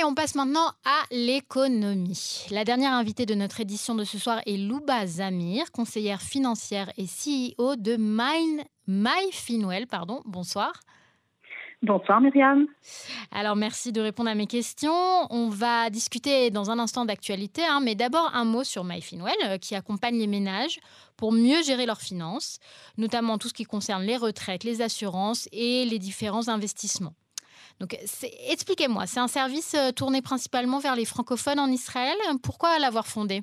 Allez, on passe maintenant à l'économie. La dernière invitée de notre édition de ce soir est Louba Zamir, conseillère financière et CEO de Mine, MyFinwell. Pardon. Bonsoir. Bonsoir Myriam. Alors merci de répondre à mes questions. On va discuter dans un instant d'actualité, hein, mais d'abord un mot sur MyFinwell euh, qui accompagne les ménages pour mieux gérer leurs finances, notamment tout ce qui concerne les retraites, les assurances et les différents investissements. Donc expliquez-moi, c'est un service euh, tourné principalement vers les francophones en Israël. Pourquoi l'avoir fondé?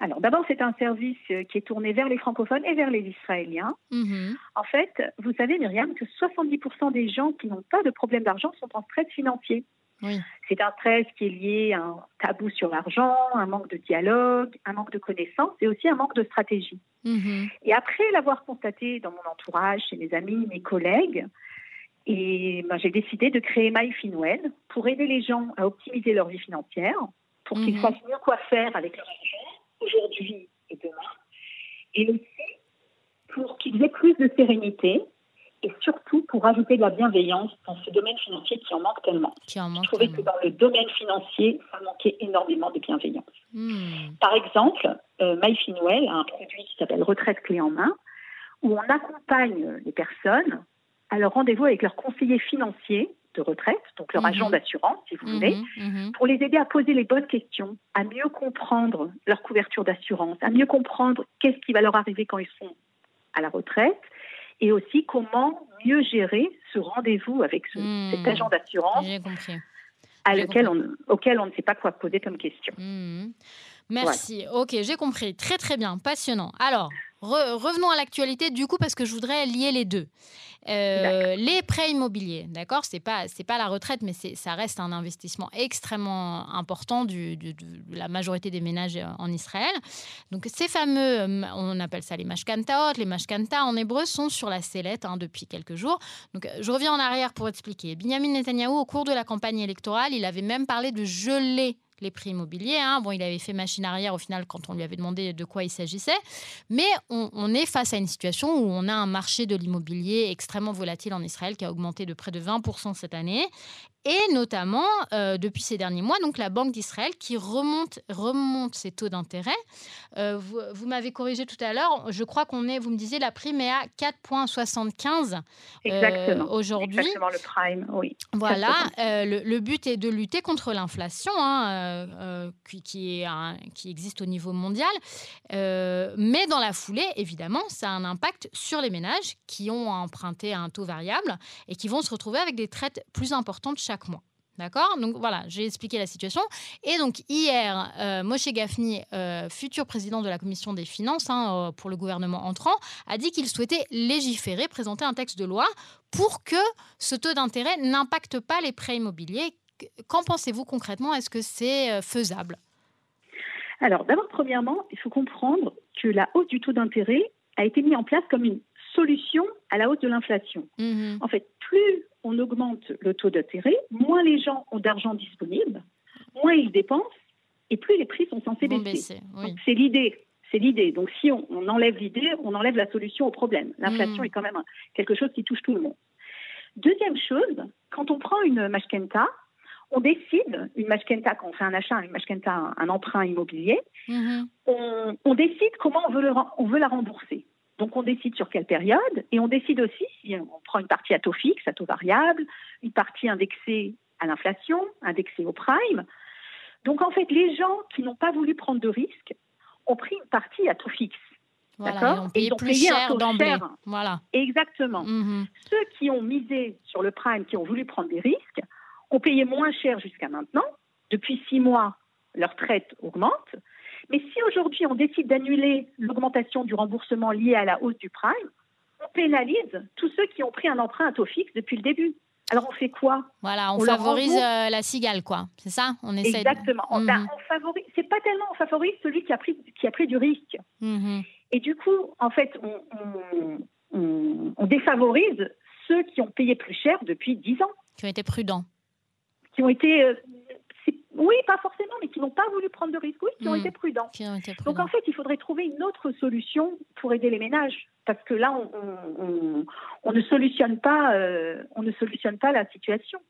Alors d'abord, c'est un service euh, qui est tourné vers les francophones et vers les Israéliens. Mhm. En fait, vous savez, Myriam, que 70% des gens qui n'ont pas de problème d'argent sont en stress financier. C'est un stress qui est lié à un tabou sur l'argent, un manque de dialogue, un manque de connaissances et aussi un manque de stratégie. Mhm. Et après l'avoir constaté dans mon entourage, chez mes amis, mes collègues, et ben, j'ai décidé de créer MyFinwell pour aider les gens à optimiser leur vie financière, pour qu'ils mhm. sachent mieux quoi faire avec leur argent aujourd'hui et demain, et aussi pour qu'ils aient plus de sérénité et surtout pour ajouter de la bienveillance dans ce domaine financier qui en manque tellement. Qui en manque Je trouvais que dans le domaine financier, ça manquait énormément de bienveillance. Hmm. Par exemple, euh, MyFinwell a un produit qui s'appelle Retraite clé en main, où on accompagne les personnes à leur rendez-vous avec leur conseiller financier de retraite, donc leur agent mhm. d'assurance, si vous voulez, mhm, mhm. pour les aider à poser les bonnes questions, à mieux comprendre leur couverture d'assurance, à mieux comprendre qu'est-ce qui va leur arriver quand ils sont à la retraite, et aussi comment mieux gérer ce rendez-vous avec cet agent d'assurance à lequel on, auquel on ne sait pas quoi poser comme question. Merci. Ok, j'ai compris. Très très bien, passionnant. Alors, revenons à l'actualité du coup parce que je voudrais lier les deux. Euh, les prêts immobiliers, d'accord C'est pas c'est pas la retraite, mais ça reste un investissement extrêmement important du, de la majorité des ménages euh, en Israël. Donc ces fameux, euh, on appelle ça les mashkantaot, les mashkanta en hébreu sont sur la sellette hein, depuis quelques jours. Donc je reviens en arrière pour expliquer. Benjamin Netanyahu, au cours de la campagne électorale, il avait même parlé de geler les prix immobiliers. Hein. Bon, il avait fait machine arrière au final quand on lui avait demandé de quoi il s'agissait. Mais on, est face à une situation où on a un marché de l'immobilier extrêmement volatile en Israël qui a augmenté de près de 20% cette année et notamment euh, depuis ces derniers mois, donc la Banque d'Israël qui remonte, remonte ses taux d'intérêt. Euh, vous, m'avez corrigé tout à l'heure, je crois qu'on est, vous me disiez, la prime est à 4,75 euh, aujourd'hui. Exactement, le prime, oui. Voilà, le, but est de lutter contre l'inflation hein, qui, qui, existe au niveau mondial. mais dans la foulée, évidemment, ça a un impact sur les ménages qui ont emprunté à un taux variable et qui vont se retrouver avec des traites plus importantes chaque mois. D'accord? Donc voilà, j'ai expliqué la situation. Et donc hier, euh, Moshe Gafni, euh, futur président de la commission des finances hein, euh, pour le gouvernement entrant, a dit qu'il souhaitait légiférer, présenter un texte de loi pour que ce taux d'intérêt n'impacte pas les prêts immobiliers. Qu'en pensez-vous concrètement? Est-ce que c'est faisable? Alors d'abord, premièrement, il faut comprendre que la hausse du taux d'intérêt a été mise en place comme une solution à la hausse de l'inflation. Mmh en fait, plus on augmente le taux d'intérêt, moins les gens ont d'argent disponible, moins ils dépensent, et plus les prix sont censés baisser. C'est l'idée. C'est l'idée. Donc si on, enlève l'idée, on enlève la solution au problème. L'inflation hmm. est quand même quelque chose qui touche tout le monde. Deuxième chose, quand on prend une mashkenta, on décide, une mashkenta, quand on fait un achat, une mashkenta, un, emprunt immobilier, hmm. on, décide comment on veut, on veut la rembourser. Donc on décide sur quelle période et on décide aussi si on prend une partie à taux fixe, à taux variable, une partie indexée à l'inflation, indexée au prime. Donc en fait, les gens qui n'ont pas voulu prendre de risques ont pris une partie à taux fixe. D'accord Et ils ont payé un taux cher. Voilà. Exactement. Mhm. Ceux qui ont misé sur le prime, qui ont voulu prendre des risques, ont payé moins cher jusqu'à maintenant. Depuis six mois, leur traite augmente. Mais si aujourd'hui on décide d'annuler l'augmentation du remboursement lié à la hausse du prime, on pénalise tous ceux qui ont pris un emprunt à taux fixe depuis le début. Alors on fait quoi? Voilà, on, favorise euh, la cigale, quoi. C'est ça? On essaie. Exactement. De... Ben, on, favorise. C'est pas tellement on favorise celui qui a pris qui a pris du risque. Mhm. Et du coup, en fait, on, on, défavorise ceux qui ont payé plus cher depuis 10 ans. Qui ont été prudents. Qui ont été euh, oui, pas forcément, mais qui n'ont pas voulu prendre de risques, oui, qui ont, hmm. été prudents. Donc en fait, il faudrait trouver une autre solution pour aider les ménages, parce que là, on, ne solutionne pas, euh, on ne solutionne pas la situation.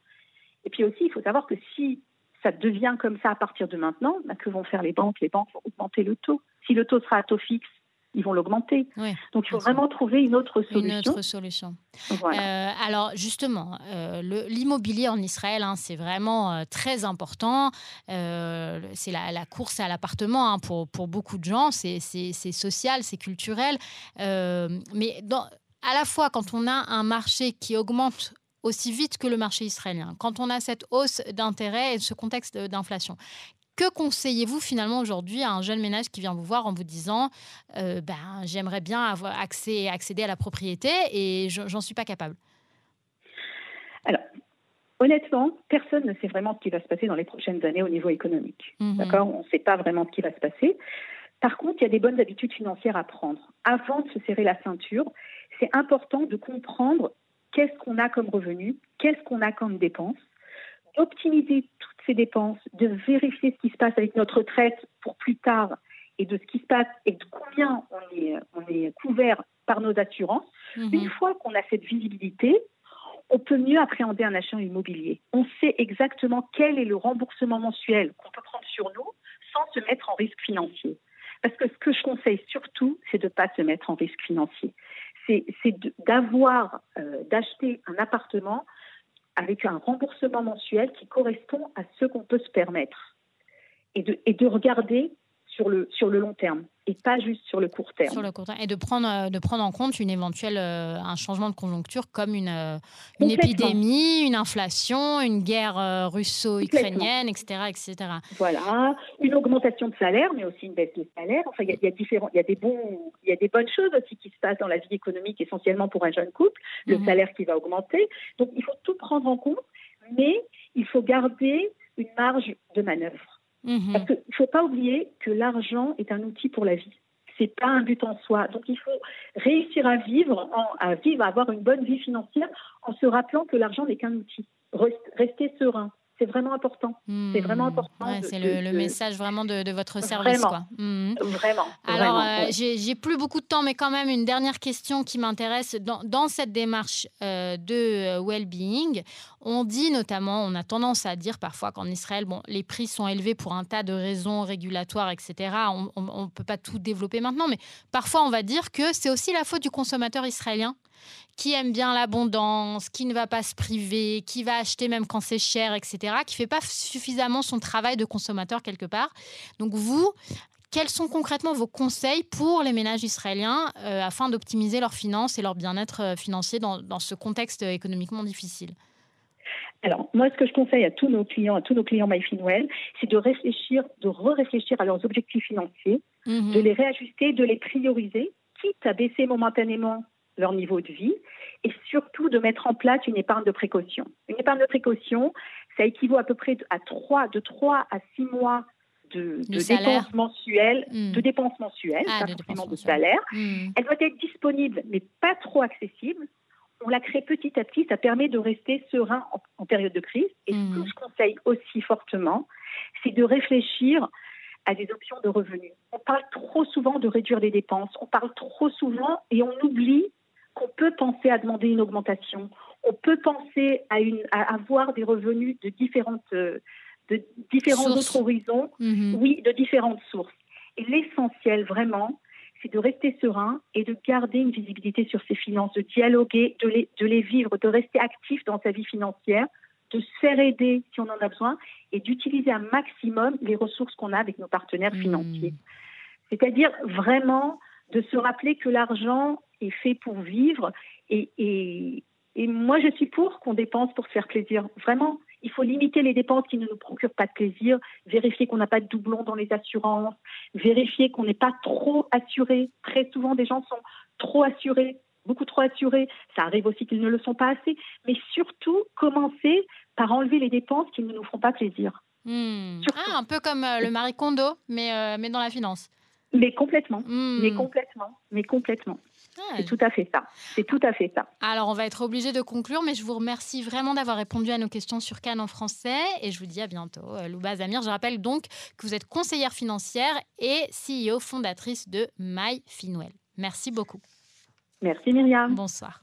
Et puis aussi, il faut savoir que si ça devient comme ça à partir de maintenant, bah, que vont faire les banques? Les banques vont augmenter le taux. Si le taux sera à taux fixe, ils vont l'augmenter. Donc, il faut vraiment trouver une autre solution. Une autre solution. Euh, alors, justement, euh, l'immobilier en Israël, hein, c'est vraiment euh, très important. c'est la, course à l'appartement hein, pour, pour, beaucoup de gens. C'est social, c'est culturel. mais dans, à la fois, quand on a un marché qui augmente aussi vite que le marché israélien, quand on a cette hausse d'intérêt et ce contexte d'inflation, que conseillez-vous finalement aujourd'hui à un jeune ménage qui vient vous voir en vous disant euh, ben, j'aimerais bien avoir accès, accéder à la propriété et j'en suis pas capable? Alors, honnêtement, personne ne sait vraiment ce qui va se passer dans les prochaines années au niveau économique. Mhm. D'accord? On ne sait pas vraiment ce qui va se passer. Par contre, il y a des bonnes habitudes financières à prendre. Avant de se serrer la ceinture, c'est important de comprendre qu'est-ce qu'on a comme revenu, qu'est-ce qu'on a comme dépenses, d'optimiser toutes ces dépenses, de vérifier ce qui se passe avec notre retraite pour plus tard et de ce qui se passe et de combien on est, on est couvert par nos assurances. Mhm. Une fois qu'on a cette visibilité, on peut mieux appréhender un achat immobilier. On sait exactement quel est le remboursement mensuel qu'on peut prendre sur nous sans se mettre en risque financier. Parce que ce que je conseille surtout, c'est de ne pas se mettre en risque financier. C'est d'avoir, euh, d'acheter un appartement avec un remboursement mensuel qui correspond à ce qu'on peut se permettre. Et de, et de regarder sur le, sur le long terme et pas juste sur le court terme. Sur le court terme. Et de prendre, euh, de prendre en compte une éventuelle, euh, un changement de conjoncture comme une, euh, une épidémie, une inflation, une guerre russo-ukrainienne, etc., etc. Voilà, une augmentation de salaire, mais aussi une baisse de salaire. Enfin, il y, a, différents, il y a des bons, il y a des bonnes choses aussi qui se passent dans la vie économique, essentiellement pour un jeune couple, le mhm. salaire qui va augmenter. Donc, il faut tout prendre en compte, mais il faut garder une marge de manœuvre. Mhm. Parce qu'il ne faut pas oublier que l'argent est un outil pour la vie. Ce n'est pas un but en soi. Donc il faut réussir à vivre, à vivre, à avoir une bonne vie financière en se rappelant que l'argent n'est qu'un outil. Rester serein c'est vraiment important. C'est vraiment hmm. important. c'est le, message vraiment de, votre service. Vraiment. Quoi. Hmm. Vraiment. Alors, euh, j'ai plus beaucoup de temps, mais quand même une dernière question qui m'intéresse. Dans, cette démarche euh, de euh, well-being, on dit notamment, on a tendance à dire parfois qu'en Israël, bon, les prix sont élevés pour un tas de raisons régulatoires, etc. On ne peut pas tout développer maintenant, mais parfois on va dire que c'est aussi la faute du consommateur israélien qui aime bien l'abondance, qui ne va pas se priver, qui va acheter même quand c'est cher, etc., qui fait pas suffisamment son travail de consommateur quelque part. Donc vous, quels sont concrètement vos conseils pour les ménages israéliens euh, afin d'optimiser leurs finances et leur bien-être euh, financier dans, ce contexte économiquement difficile? Alors, moi, ce que je conseille à tous nos clients, à tous nos clients MyFinwell, c'est de réfléchir, de re-réfléchir à leurs objectifs financiers, mhm. de les réajuster, de les prioriser, quitte à baisser momentanément leur niveau de vie et surtout de mettre en place une épargne de précaution. Une épargne de précaution, ça équivaut à peu près à 3, de 3 à 6 mois de, dépenses mensuelles, hmm. de dépenses mensuelles, ah, pas de, salaire. Hmm. Elle doit être disponible, mais pas trop accessible. On la crée petit à petit, ça permet de rester serein en, période de crise. Et ce que hmm. je conseille aussi fortement, c'est de réfléchir à des options de revenus. On parle trop souvent de réduire les dépenses, on parle trop souvent et on oublie qu'on peut penser à demander une augmentation, on peut penser à, une, à avoir des revenus de différentes euh, de différents autres horizons, mhm. oui, de différentes sources. Et l'essentiel vraiment, c'est de rester serein et de garder une visibilité sur ses finances, de dialoguer, de les, de les vivre, de rester actif dans sa vie financière, de se faire aider si on en a besoin et d'utiliser un maximum les ressources qu'on a avec nos partenaires mhm. financiers. C'est-à-dire vraiment de se rappeler que l'argent est fait pour vivre. Et, et, et moi, je suis pour qu'on dépense pour se faire plaisir. Vraiment, il faut limiter les dépenses qui ne nous procurent pas de plaisir, vérifier qu'on n'a pas de doublons dans les assurances, vérifier qu'on n'est pas trop assuré. Très souvent, des gens sont trop assurés, beaucoup trop assurés. Ça arrive aussi qu'ils ne le sont pas assez. Mais surtout, commencer par enlever les dépenses qui ne nous feront pas plaisir. Hmm. Ah, un peu comme euh, le Marie Kondo, mais, euh, mais dans la finance. Mais complètement, mais hmm. complètement, mais complètement. Ah, c'est tout à fait ça. C'est tout à fait ça. Alors, on va être obligé de conclure, mais je vous remercie vraiment d'avoir répondu à nos questions sur Cannes en français et je vous dis à bientôt. Euh, Louba Zamir, je rappelle donc que vous êtes conseillère financière et CEO fondatrice de MyFinwell. Merci beaucoup. Merci Myriam. Bonsoir.